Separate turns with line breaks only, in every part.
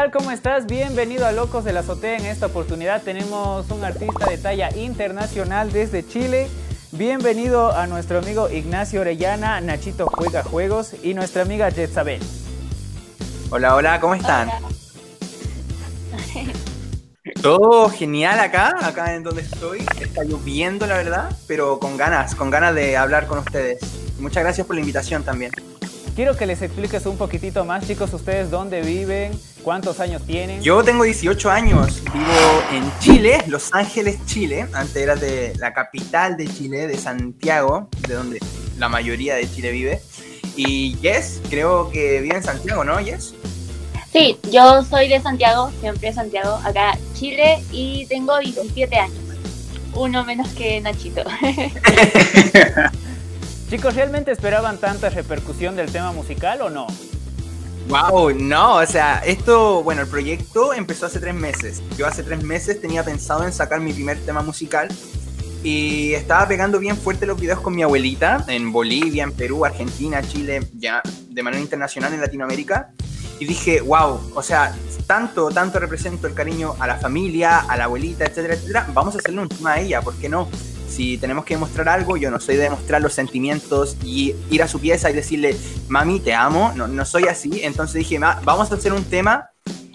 tal? ¿Cómo estás? Bienvenido a Locos de la Azotea. En esta oportunidad tenemos un artista de talla internacional desde Chile. Bienvenido a nuestro amigo Ignacio Orellana, Nachito Juega Juegos y nuestra amiga Jetsabel.
Hola, hola, ¿cómo están? Todo genial acá, acá en donde estoy. Está lloviendo, la verdad, pero con ganas, con ganas de hablar con ustedes. Muchas gracias por la invitación también.
Quiero que les expliques un poquitito más, chicos, ustedes dónde viven, cuántos años tienen.
Yo tengo 18 años, vivo en Chile, Los Ángeles, Chile. Antes era de la capital de Chile, de Santiago, de donde la mayoría de Chile vive. Y Yes, creo que vive en Santiago, ¿no, Yes?
Sí, yo soy de Santiago, siempre de Santiago, acá Chile, y tengo 17 años. Uno menos que Nachito.
Chicos, ¿realmente esperaban tanta repercusión del tema musical o no?
Wow, no, o sea, esto, bueno, el proyecto empezó hace tres meses. Yo hace tres meses tenía pensado en sacar mi primer tema musical y estaba pegando bien fuerte los videos con mi abuelita en Bolivia, en Perú, Argentina, Chile, ya de manera internacional en Latinoamérica. Y dije, wow, o sea, tanto, tanto represento el cariño a la familia, a la abuelita, etcétera, etcétera. Vamos a hacerle un tema a ella, ¿por qué no? Si tenemos que demostrar algo, yo no soy de demostrar los sentimientos y ir a su pieza y decirle, mami, te amo, no, no soy así. Entonces dije, vamos a hacer un tema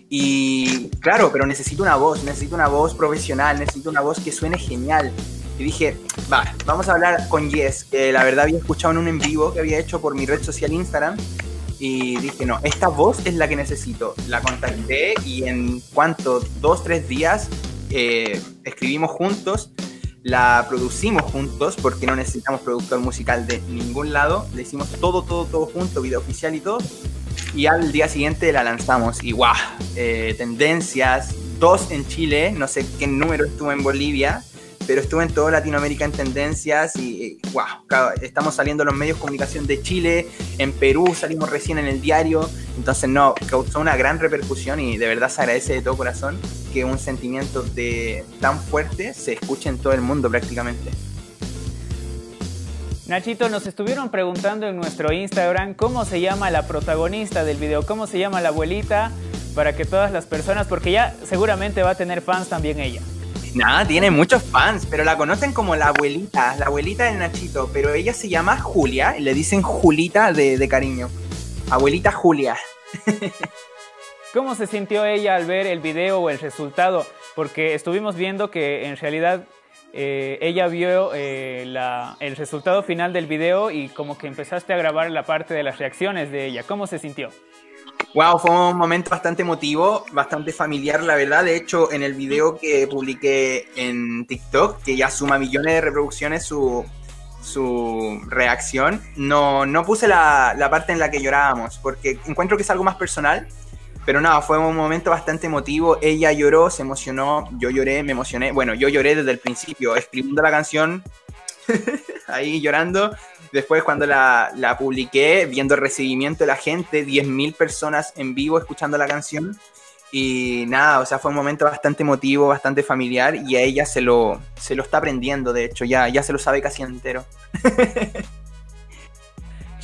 y claro, pero necesito una voz, necesito una voz profesional, necesito una voz que suene genial. Y dije, va, vamos a hablar con Yes, que la verdad había escuchado en un en vivo que había hecho por mi red social Instagram. Y dije, no, esta voz es la que necesito. La contacté y en cuanto dos, tres días eh, escribimos juntos la producimos juntos porque no necesitamos productor musical de ningún lado. Le hicimos todo, todo, todo junto, video oficial y todo. Y al día siguiente la lanzamos. Y guau, eh, tendencias, dos en Chile, no sé qué número estuvo en Bolivia, pero estuve en toda Latinoamérica en tendencias y, wow, estamos saliendo en los medios de comunicación de Chile, en Perú salimos recién en el diario, entonces no, causó una gran repercusión y de verdad se agradece de todo corazón que un sentimiento de tan fuerte se escuche en todo el mundo prácticamente.
Nachito, nos estuvieron preguntando en nuestro Instagram cómo se llama la protagonista del video, cómo se llama la abuelita, para que todas las personas, porque ya seguramente va a tener fans también ella.
Nada, tiene muchos fans, pero la conocen como la abuelita, la abuelita del Nachito, pero ella se llama Julia y le dicen Julita de, cariño. Abuelita Julia.
¿Cómo se sintió ella al ver el video o el resultado? Porque estuvimos viendo que en realidad eh, ella vio eh, el resultado final del video y como que empezaste a grabar la parte de las reacciones de ella. ¿Cómo se sintió?
Wow, fue un momento bastante emotivo, bastante familiar, la verdad. De hecho, en el video que publiqué en TikTok, que ya suma millones de reproducciones su, su reacción, no, no puse la, la, parte en la que llorábamos, porque encuentro que es algo más personal. Pero nada, fue un momento bastante emotivo. Ella lloró, se emocionó, yo lloré, me emocioné. Bueno, yo lloré desde el principio, escribiendo la canción, ahí llorando. Después cuando la, la publiqué, viendo el recibimiento de la gente, 10.000 personas en vivo escuchando la canción. Y nada, o sea, fue un momento bastante emotivo, bastante familiar y a ella se lo, se lo está aprendiendo, de hecho, ya, ya se lo sabe casi entero.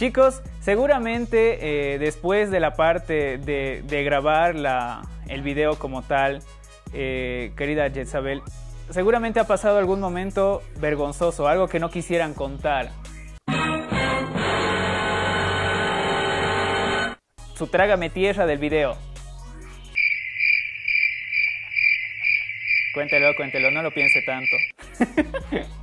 Chicos, seguramente eh, después de la parte de, grabar el video como tal, eh, querida Jezabel, seguramente ha pasado algún momento vergonzoso, algo que no quisieran contar. su trágame tierra del video. Cuéntelo, cuéntelo, no lo piense tanto.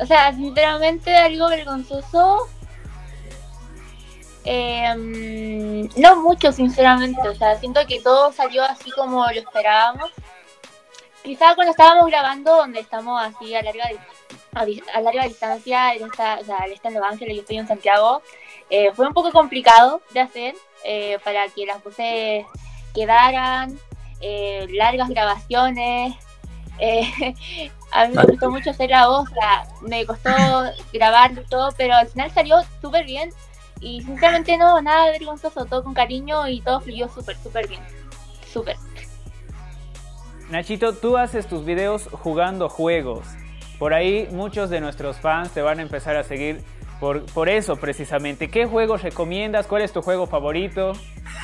o sea, sinceramente algo vergonzoso. Em, no mucho, sinceramente. O sea, siento que todo salió así como lo esperábamos. Quizá cuando estábamos grabando, donde estamos así a larga, a, larga distancia, él está, o sea, él está en Los Ángeles, yo estoy en Santiago. Eh, fue un poco complicado de hacer eh, para que las voces quedaran, eh, largas grabaciones. a mí me gustó mucho hacer la voz, me costó grabar todo, pero al final salió súper bien y sinceramente no, nada vergonzoso, todo con cariño y todo fluyó súper, súper bien. Súper.
Nachito, tú haces tus videos jugando juegos. Por ahí muchos de nuestros fans te van a empezar a seguir por, por eso precisamente. ¿Qué juegos recomiendas? ¿Cuál es tu juego favorito?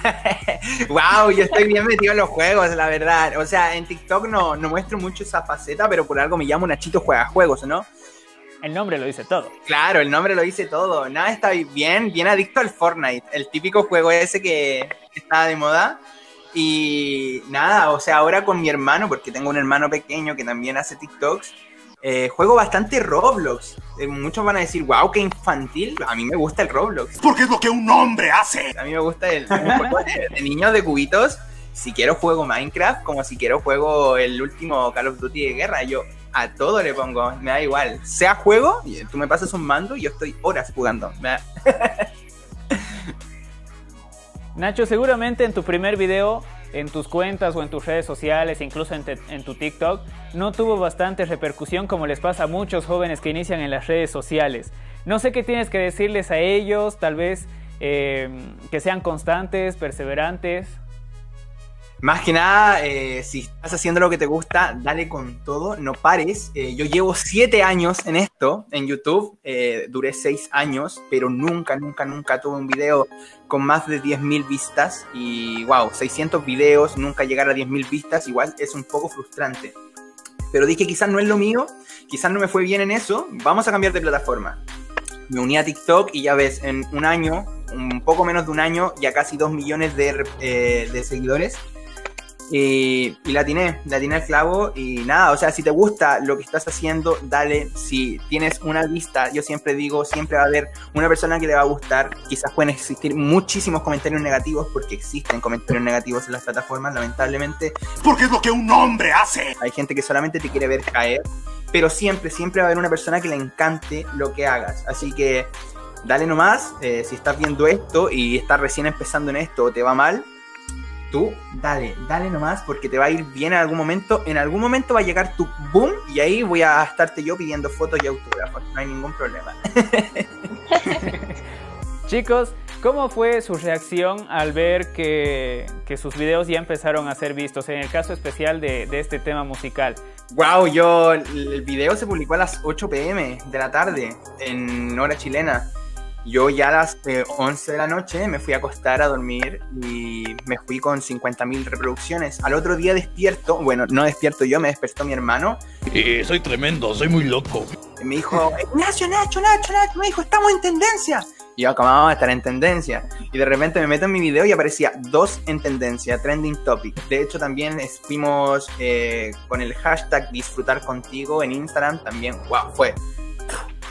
wow, yo estoy bien metido en los juegos, la verdad. O sea, en TikTok no, no muestro mucho esa faceta, pero por algo me llamo Nachito Juega Juegos, ¿no?
El nombre lo dice todo.
Claro, el nombre lo dice todo. Nada, está bien, bien adicto al Fortnite, el típico juego ese que está de moda. Y nada, o sea, ahora con mi hermano, porque tengo un hermano pequeño que también hace TikToks, eh, juego bastante Roblox. Eh, muchos van a decir, wow, qué infantil. A mí me gusta el Roblox.
Porque es lo que un hombre hace.
A mí me gusta el, juego de, de niños de cubitos. Si quiero juego Minecraft, como si quiero juego el último Call of Duty de guerra. Yo a todo le pongo, me da igual. Sea juego, tú me pasas un mando y yo estoy horas jugando.
Nacho, seguramente en tu primer video, en tus cuentas o en tus redes sociales, incluso en, tu TikTok, no tuvo bastante repercusión como les pasa a muchos jóvenes que inician en las redes sociales. No sé qué tienes que decirles a ellos, tal vez eh, que sean constantes, perseverantes.
Más que nada, eh, si estás haciendo lo que te gusta, dale con todo, no pares. Eh, yo llevo siete años en esto, en YouTube, eh, duré seis años, pero nunca, nunca, nunca tuve un video con más de 10.000 vistas. Y wow, 600 videos, nunca llegar a 10.000 vistas, igual es un poco frustrante. Pero dije, quizás no es lo mío, quizás no me fue bien en eso, vamos a cambiar de plataforma. Me uní a TikTok y ya ves, en un año, un poco menos de un año, ya casi 2 millones de seguidores y, y la tiene, la tiene el clavo y nada, o sea, si te gusta lo que estás haciendo, dale, si tienes una vista, yo siempre digo, siempre va a haber una persona que le va a gustar, quizás pueden existir muchísimos comentarios negativos, porque existen comentarios negativos en las plataformas, lamentablemente.
Porque es lo que un hombre hace.
Hay gente que solamente te quiere ver caer, pero siempre, siempre va a haber una persona que le encante lo que hagas, así que... Dale nomás, eh, si estás viendo esto y estás recién empezando en esto o te va mal, tú dale, dale nomás porque te va a ir bien en algún momento. En algún momento va a llegar tu boom y ahí voy a estarte yo pidiendo fotos y autógrafos. No hay ningún problema.
Chicos, ¿cómo fue su reacción al ver que, sus videos ya empezaron a ser vistos? En el caso especial de, de este tema musical.
Wow, yo el video se publicó a las 8 pm de la tarde en hora chilena. Yo ya a las 11 eh, de la noche me fui a acostar a dormir y me fui con 50.000 reproducciones. Al otro día despierto, bueno, no despierto yo, me despertó mi hermano.
Eh, soy tremendo, soy muy loco.
Y me dijo, Nacho, Nacho, Nacho, Nacho, me dijo, estamos en tendencia. Y yo acababa de estar en tendencia. Y de repente me meto en mi video y aparecía dos en tendencia, trending topic. De hecho, también fuimos eh, con el hashtag disfrutar contigo en Instagram. También, wow, fue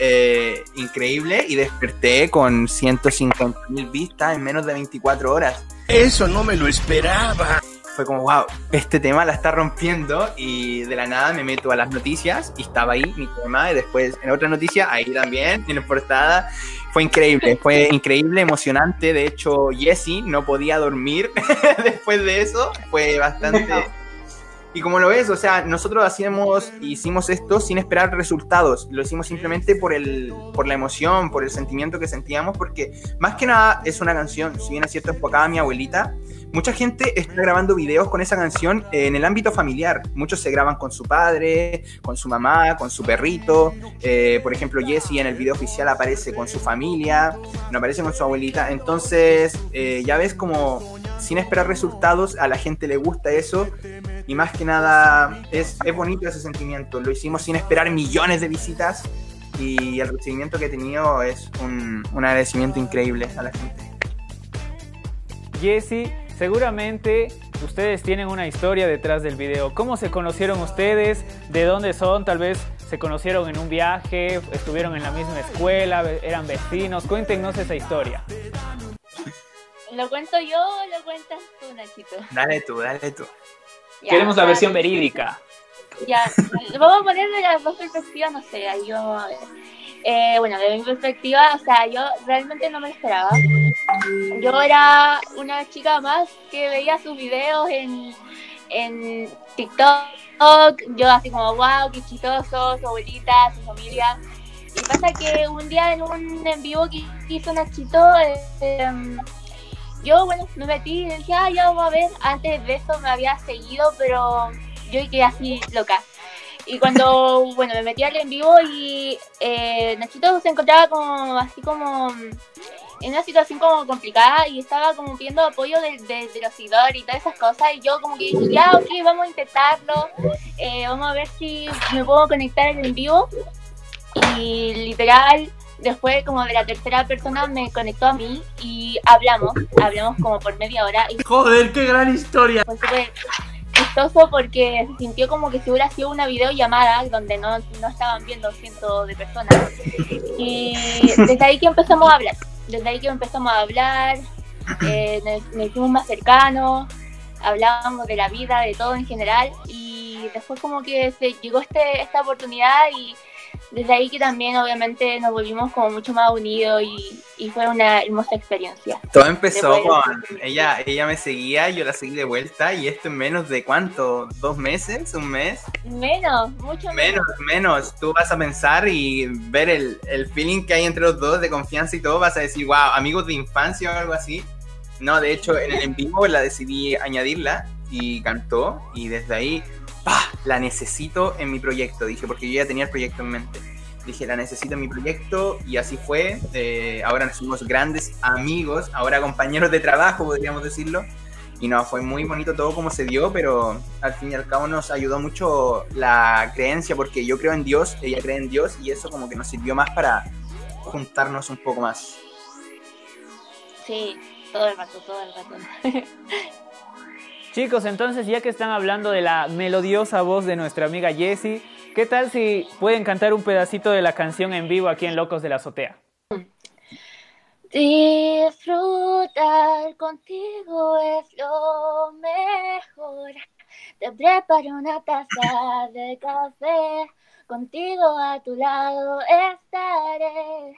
eh, increíble y desperté con 150 mil vistas en menos de 24 horas.
Eso no me lo esperaba.
Fue como, wow, este tema la está rompiendo y de la nada me meto a las noticias y estaba ahí mi tema y después en otra noticia, ahí también, en la portada. Fue increíble, fue increíble, emocionante. De hecho, Jesse no podía dormir después de eso. Fue bastante y como lo ves, o sea, nosotros hacíamos, hicimos esto sin esperar resultados. Lo hicimos simplemente por, el, por la emoción, por el sentimiento que sentíamos, porque más que nada es una canción, si bien es cierto, enfocada a mi abuelita. Mucha gente está grabando videos con esa canción en el ámbito familiar. Muchos se graban con su padre, con su mamá, con su perrito. Eh, por ejemplo, Jesse en el video oficial aparece con su familia, no aparece con su abuelita. Entonces, eh, ya ves como sin esperar resultados, a la gente le gusta eso y más que nada es, es bonito ese sentimiento. Lo hicimos sin esperar millones de visitas y el recibimiento que he tenido es un, un agradecimiento increíble a la gente.
Jesse, seguramente ustedes tienen una historia detrás del video. ¿Cómo se conocieron ustedes? ¿De dónde son? Tal vez se conocieron en un viaje, estuvieron en la misma escuela, eran vecinos. Cuéntenos esa historia.
¿Lo cuento yo o lo cuentas tú, Nachito?
Dale tú, dale tú.
Queremos la versión verídica.
Ya, vamos a ponerle las dos perspectivas, no sé, ver. Eh, bueno, de mi perspectiva, o sea, yo realmente no me esperaba. Yo era una chica más que veía sus videos en, en TikTok. Yo así como, wow, qué chistoso, su abuelita, su familia. Y pasa que un día en un en vivo que hizo Nachito, eh, yo, bueno, me metí y dije, ah, ya vamos a ver. Antes de eso me había seguido, pero yo quedé así loca. Y cuando, bueno, me metí al en vivo y eh, Nachito se encontraba como así como en una situación como complicada y estaba como pidiendo apoyo de, los seguidores y todas esas cosas y yo como que dije, ya, ok, vamos a intentarlo, eh, vamos a ver si me puedo conectar en vivo y literal después como de la tercera persona me conectó a mí y hablamos, hablamos como por media hora. Y
Joder, qué gran historia.
Fue súper chistoso porque se sintió como que si hubiera sido una videollamada donde no, no estaban viendo cientos de personas. Y desde ahí que empezamos a hablar desde ahí que empezamos a hablar, eh, nos, hicimos más cercanos, hablábamos de la vida, de todo en general, y después como que se llegó este, esta oportunidad y desde ahí que también obviamente nos volvimos como mucho más unidos y, fue una hermosa experiencia.
Todo empezó con ella, ella me seguía, yo la seguí de vuelta y esto en menos de cuánto, dos meses, un mes.
Menos, mucho
menos. Menos, menos. Tú vas a pensar y ver el, el feeling que hay entre los dos de confianza y todo, vas a decir, wow, amigos de infancia o algo así. No, de hecho, en el en vivo la decidí añadirla y cantó y desde ahí la necesito en mi proyecto, dije, porque yo ya tenía el proyecto en mente. Dije, la necesito en mi proyecto y así fue. Eh, ahora somos grandes amigos, ahora compañeros de trabajo, podríamos decirlo. Y no, fue muy bonito todo como se dio, pero al fin y al cabo nos ayudó mucho la creencia, porque yo creo en Dios, ella cree en Dios, y eso como que nos sirvió más para juntarnos un poco más.
Sí, todo el rato, todo el rato.
Chicos, entonces ya que están hablando de la melodiosa voz de nuestra amiga Jessie, ¿qué tal si pueden cantar un pedacito de la canción en vivo aquí en Locos de la Azotea?
Disfrutar contigo es lo mejor. Te preparo una taza de café, contigo a tu lado estaré.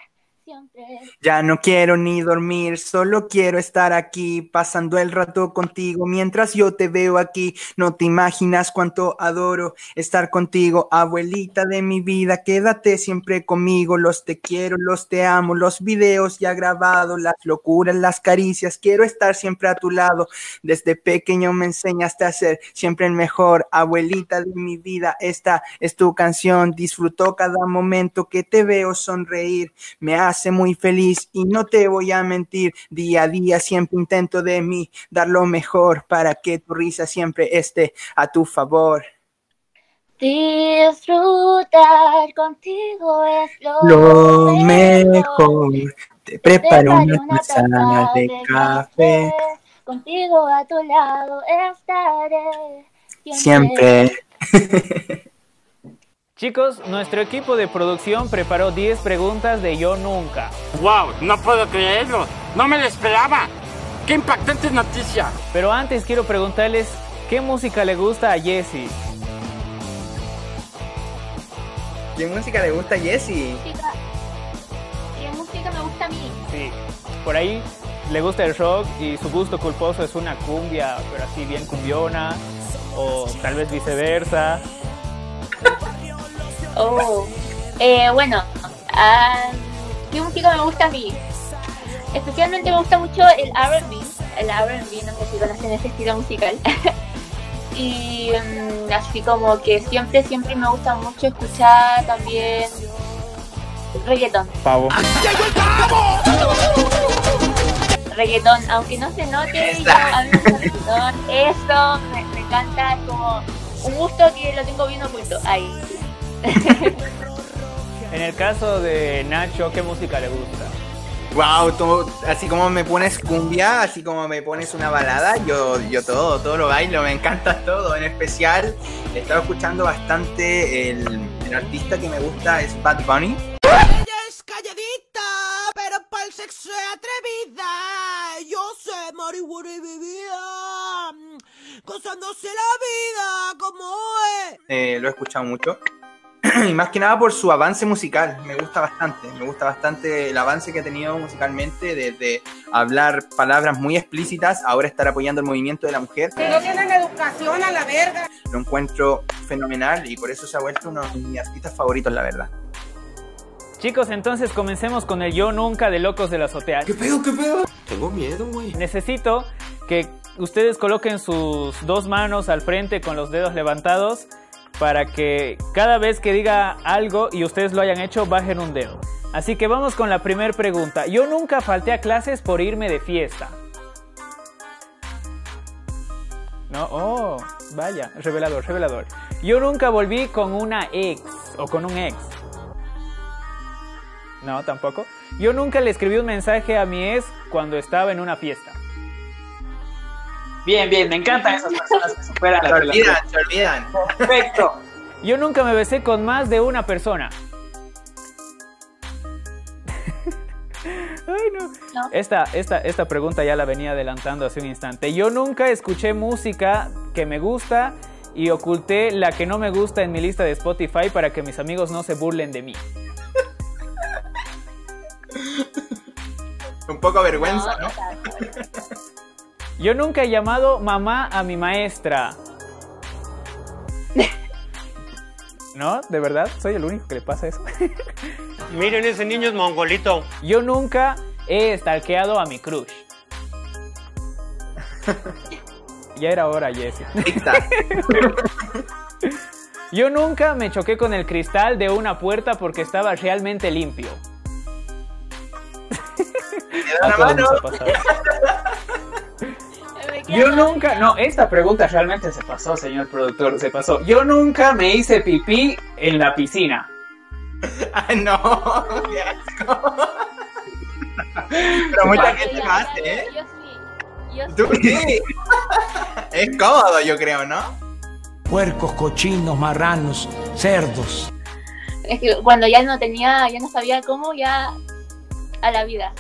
Ya no quiero ni dormir, solo quiero estar aquí, pasando el rato contigo mientras yo te veo aquí. No te imaginas cuánto adoro estar contigo, abuelita de mi vida. Quédate siempre conmigo, los te quiero, los te amo, los videos ya grabados, las locuras, las caricias. Quiero estar siempre a tu lado. Desde pequeño me enseñaste a ser siempre el mejor, abuelita de mi vida. Esta es tu canción, disfruto cada momento que te veo sonreír. Me hace muy feliz y no te voy a mentir, día a día siempre intento de mí dar lo mejor para que tu risa siempre esté a tu favor.
Disfrutar contigo es
lo, mejor. Te preparo una taza de, café.
Contigo a tu lado estaré
siempre.
Chicos, nuestro equipo de producción preparó 10 preguntas de Yo Nunca.
¡Wow! No puedo creerlo. No me lo esperaba. ¡Qué impactante noticia!
Pero antes quiero preguntarles, ¿qué música le gusta a Jessie?
¿Qué música le gusta a Jessie?
¿Qué música me gusta a mí?
Sí, por ahí le gusta el rock y su gusto culposo es una cumbia, pero así bien cumbiona, o tal vez viceversa.
Oh, eh, bueno, ah, ¿qué música me gusta a mí? Especialmente me gusta mucho el R&B, el R&B, no sé si conocen ese estilo musical. y mm, así como que siempre, siempre me gusta mucho escuchar también reggaeton.
Pavo.
Reggaeton, aunque no se note, yo a mí me gusta reggaeton. Eso me, me encanta, es como un gusto que lo tengo bien oculto ahí.
En el caso de Nacho, ¿qué música le gusta?
Wow, así como me pones cumbia, así como me pones una balada, yo, yo todo, todo lo bailo, me encanta todo. En especial, he estado escuchando bastante el, artista que me gusta es Bad Bunny.
Ella es calladita, pero para el sexo es atrevida. Yo sé marihuana y vivida, gozándose la vida como es.
Eh, lo he escuchado mucho. y más que nada por su avance musical. Me gusta bastante, me gusta bastante el avance que ha tenido musicalmente, desde hablar palabras muy explícitas, ahora estar apoyando el movimiento de la mujer.
Que no tienen educación a la verga.
Lo encuentro fenomenal y por eso se ha vuelto uno de mis artistas favoritos, la verdad.
Chicos, entonces comencemos con el Yo Nunca de Locos de la Azotea.
¿Qué pedo, qué pedo?
Tengo miedo, güey.
Necesito que ustedes coloquen sus dos manos al frente con los dedos levantados para que cada vez que diga algo y ustedes lo hayan hecho, bajen un dedo. Así que vamos con la primera pregunta. Yo nunca falté a clases por irme de fiesta. No, oh, vaya, revelador, revelador. Yo nunca volví con una ex o con un ex. No, tampoco. Yo nunca le escribí un mensaje a mi ex cuando estaba en una fiesta.
Bien, bien, me encantan esas personas que superan
Se
la
olvidan, se olvidan.
Perfecto.
Yo nunca me besé con más de una persona. Ay, no.
No.
Esta, esta, esta pregunta ya la venía adelantando hace un instante. Yo nunca escuché música que me gusta y oculté la que no me gusta en mi lista de Spotify para que mis amigos no se burlen de mí.
Un poco vergüenza, ¿no?
Yo nunca he llamado mamá a mi maestra. ¿No? ¿De verdad? ¿Soy el único que le pasa eso?
Miren, ese niño es mongolito.
Yo nunca he stalkeado a mi crush. Ya era hora, Jessie. Yo nunca me choqué con el cristal de una puerta porque estaba realmente limpio.
La mano.
Yo nunca, no, esta pregunta realmente se pasó, señor productor, se pasó. Yo nunca me hice pipí en la piscina.
Ay, no, qué asco. Pero mucha gente lo hace, ¿eh?
Yo sí. Yo
Tú
sí.
sí. Es cómodo, yo creo, ¿no?
Puercos, cochinos, marranos, cerdos.
Es que cuando ya no tenía, ya no sabía cómo, ya a la vida.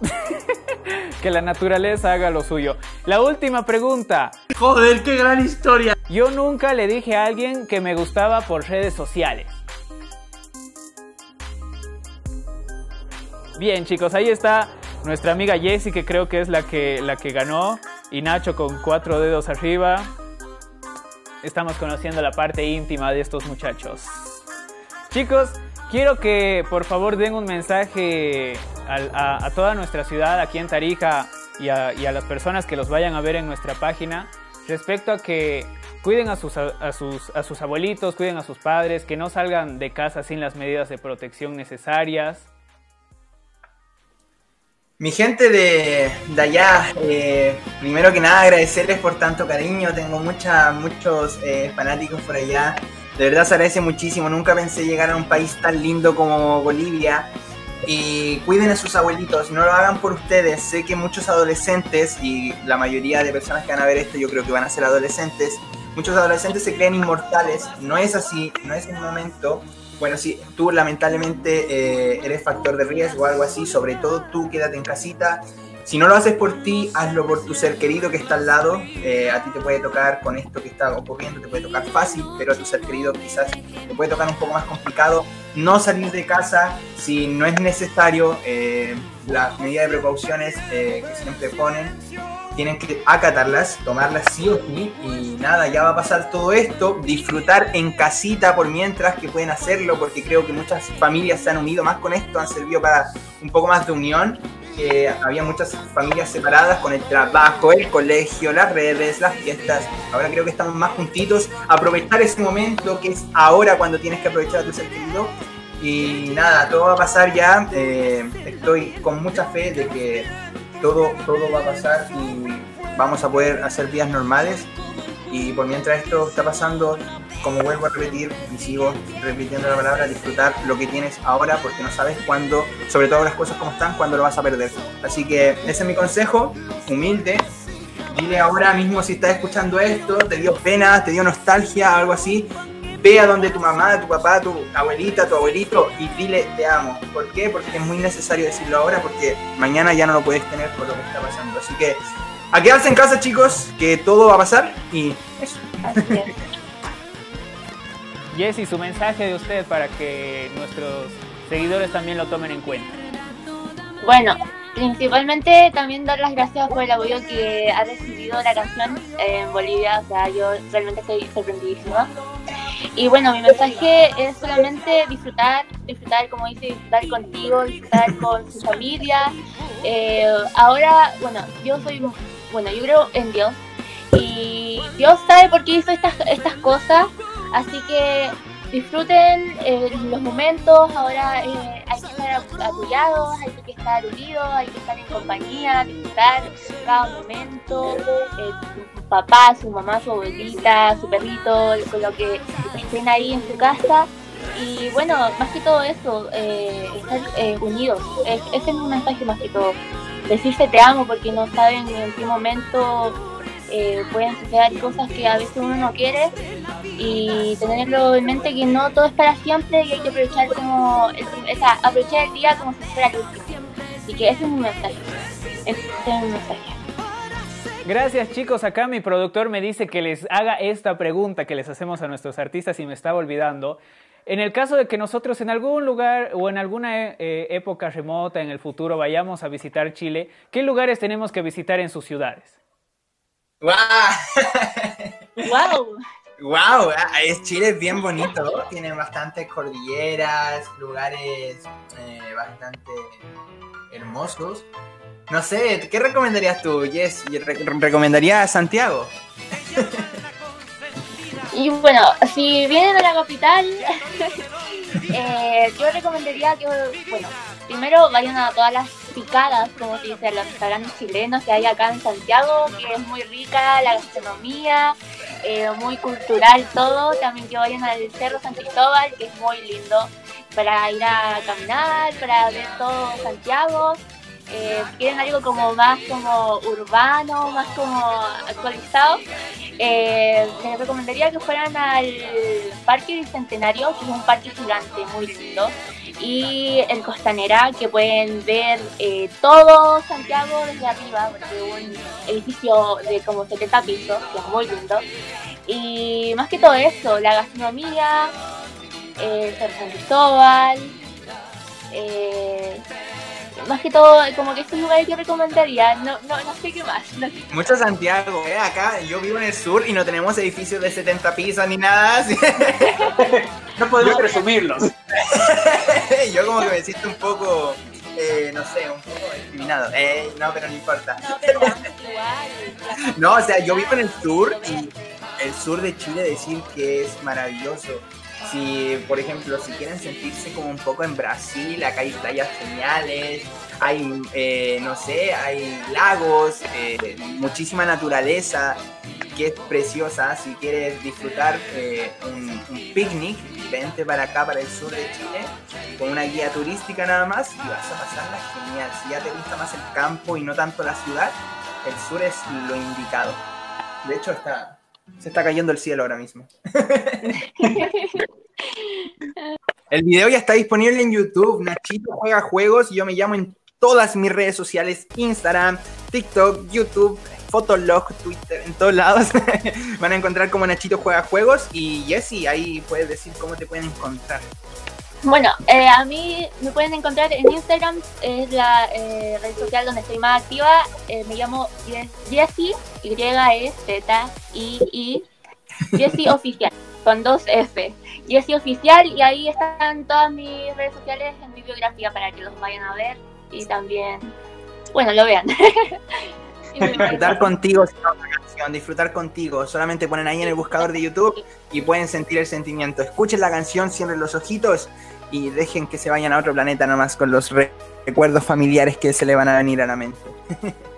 Que la naturaleza haga lo suyo. La última pregunta.
Joder, qué gran historia.
Yo nunca le dije a alguien que me gustaba por redes sociales. Bien, chicos, ahí está nuestra amiga Jessie, que creo que es la que, la que ganó. Y Nacho con cuatro dedos arriba. Estamos conociendo la parte íntima de estos muchachos. Chicos, quiero que por favor den un mensaje a, toda nuestra ciudad aquí en Tarija y a, las personas que los vayan a ver en nuestra página respecto a que cuiden a sus abuelitos, cuiden a sus padres, que no salgan de casa sin las medidas de protección necesarias.
Mi gente de, de allá, eh, primero que nada agradecerles por tanto cariño, tengo mucha, muchos eh, fanáticos por allá, de verdad se agradece muchísimo, nunca pensé llegar a un país tan lindo como Bolivia y cuiden a sus abuelitos, no lo hagan por ustedes, sé que muchos adolescentes y la mayoría de personas que van a ver esto yo creo que van a ser adolescentes, muchos adolescentes se creen inmortales, no es así, no es el momento. Bueno, si tú lamentablemente eh, eres factor de riesgo o algo así, sobre todo tú quédate en casita. Si no lo haces por ti, hazlo por tu ser querido que está al lado. Eh, a ti te puede tocar con esto que está ocurriendo, te puede tocar fácil, pero a tu ser querido quizás te puede tocar un poco más complicado. No salir de casa si no es necesario. eh, las medidas de precauciones eh, que siempre ponen tienen que acatarlas, tomarlas sí o sí, y nada, ya va a pasar todo esto, disfrutar en casita por mientras que pueden hacerlo, porque creo que muchas familias se han unido más con esto, han servido para un poco más de unión, que había muchas familias separadas con el trabajo, el colegio, las redes, las fiestas, ahora creo que estamos más juntitos, aprovechar ese momento que es ahora cuando tienes que aprovechar a tu ser querido, y nada, todo va a pasar ya, eh, estoy con mucha fe de que todo, todo va a pasar y vamos a poder hacer vidas normales. Y por mientras esto está pasando, como vuelvo a repetir y sigo repitiendo la palabra, disfrutar lo que tienes ahora porque no sabes cuándo, sobre todo las cosas como están, cuándo lo vas a perder. Así que ese es mi consejo, humilde. Dile ahora mismo si estás escuchando esto, te dio pena, te dio nostalgia, algo así. Ve a donde tu mamá, tu papá, tu abuelita, tu abuelito y dile te amo. ¿Por qué? Porque es muy necesario decirlo ahora porque mañana ya no lo puedes tener por lo que está pasando. Así que a quedarse en casa chicos, que todo va a pasar y eso.
Jessy, su mensaje de usted para que nuestros seguidores también lo tomen en cuenta.
Bueno, principalmente también dar las gracias por el apoyo que ha recibido la canción en Bolivia. O sea, yo realmente estoy sorprendidísima. Y bueno, mi mensaje es solamente disfrutar, disfrutar, como dice, disfrutar contigo, disfrutar con su familia. Eh, ahora, bueno, yo soy, bueno, yo creo en Dios. Y Dios sabe por qué hizo estas, estas cosas. Así que disfruten eh, los momentos, ahora eh, hay que estar apoyados, hay que estar unidos, hay que estar en compañía, disfrutar cada momento, eh, su papá, su mamá, su abuelita, su perrito, con lo que estén ahí en su casa. Y bueno, más que todo eso, eh, estar eh, unidos, es, ese es mi mensaje más que todo. Decirse te amo porque no saben en qué momento eh, pueden suceder cosas que a veces uno no quiere y tenerlo en mente que no todo es para siempre y hay que aprovechar como el, o sea, aprovechar el día como si fuera el último. Así que ese es mi mensaje. Ese es mi mensaje.
Gracias chicos, acá mi productor me dice que les haga esta pregunta que les hacemos a nuestros artistas y me estaba olvidando. En el caso de que nosotros en algún lugar o en alguna eh, época remota en el futuro vayamos a visitar Chile, ¿qué lugares tenemos que visitar en sus ciudades?
¡Guau!
¡Wow!
¡Wow! ah, es Chile es bien bonito. Tiene bastantes cordilleras, lugares eh, bastante hermosos. No sé, ¿qué recomendarías tú, Jess? Re- ¿Recomendarías Santiago?
Y bueno, si vienen a la capital, eh, yo recomendaría que, bueno, primero vayan a todas las picadas, como se dice, los restaurantes chilenos que hay acá en Santiago, que es muy rica la gastronomía, eh, muy cultural todo. También que vayan al Cerro San Cristóbal, que es muy lindo para ir a caminar, para ver todo Santiago. Eh, quieren algo como más como urbano, más como actualizado, eh, les recomendaría que fueran al Parque Bicentenario, que es un parque gigante muy lindo, y el Costanera, que pueden ver eh, todo Santiago desde arriba, porque es un edificio de como 70 pisos, que es muy lindo. Y más que todo eso, la gastronomía, eh, San Cristóbal, eh, más que todo, como que estos lugares yo recomendaría, no, no, no sé qué más. no sé.
Mucho Santiago, ¿eh? Acá yo vivo en el sur y no tenemos edificios de 70 pisos ni nada. así.
No podemos presumirlos.
yo como que me siento un poco, eh, no sé, un poco discriminado. Eh, no, pero no importa.
No, pero igual.
No, o sea, yo vivo en el sur y el sur de Chile decir que es maravilloso. Si, por ejemplo, si quieren sentirse como un poco en Brasil, acá hay playas geniales, hay, eh, no sé, hay lagos, eh, muchísima naturaleza que es preciosa. Si quieres disfrutar eh, un, un picnic, vente para acá, para el sur de Chile, con una guía turística nada más y vas a pasarla genial. Si ya te gusta más el campo y no tanto la ciudad, el sur es lo indicado. De hecho, está, se está cayendo el cielo ahora mismo. El video ya está disponible en YouTube. Nachito juega juegos y yo me llamo en todas mis redes sociales: Instagram, TikTok, YouTube, Fotolog, Twitter, en todos lados. Van a encontrar como Nachito juega juegos. Y Jessy, ahí puedes decir cómo te pueden encontrar.
Bueno, eh, a mí me pueden encontrar en Instagram, es la eh, red social donde estoy más activa. Eh, me llamo Jessie, Y-E-Z-I-I, Jessie Oficial, con dos F. Jessie Oficial, y ahí están todas mis redes sociales en mi biografía para que los vayan a ver y también, bueno, lo vean.
Disfrutar contigo otra canción, disfrutar contigo. Solamente ponen ahí en el buscador de YouTube y pueden sentir el sentimiento. Escuchen la canción, cierren los ojitos y dejen que se vayan a otro planeta nomás con los re- recuerdos familiares que se le van a venir a la mente.